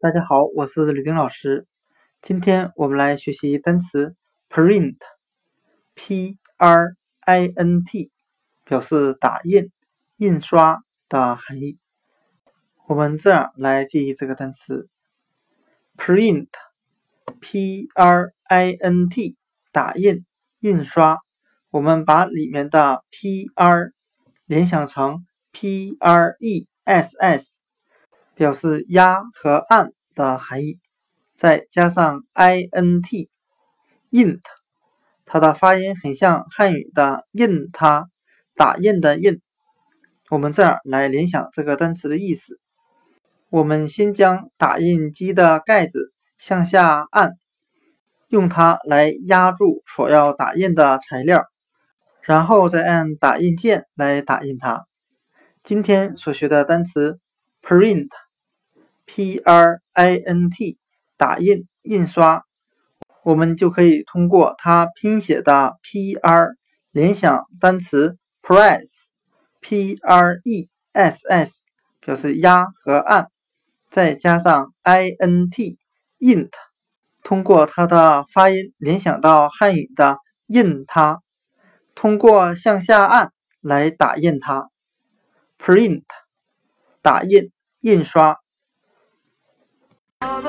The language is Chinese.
大家好，我是吕冰老师。今天我们来学习单词 print，p r i n t，表示打印、印刷的含义。我们这样来记忆这个单词 print，p r i n t，打印、印刷。我们把里面的 p r 联想成 p r e s s。表示压和按的含义，再加上 i n t，int，它的发音很像汉语的印它，打印的印。我们这样来联想这个单词的意思：我们先将打印机的盖子向下按，用它来压住所要打印的材料，然后再按打印键来打印它。今天所学的单词 print。P R I N T 打印印刷，我们就可以通过它拼写的 P R 联想单词 press，P R E S S 表示压和按，再加上 I N T int，通过它的发音联想到汉语的印它，通过向下按来打印它，print 打印印刷。All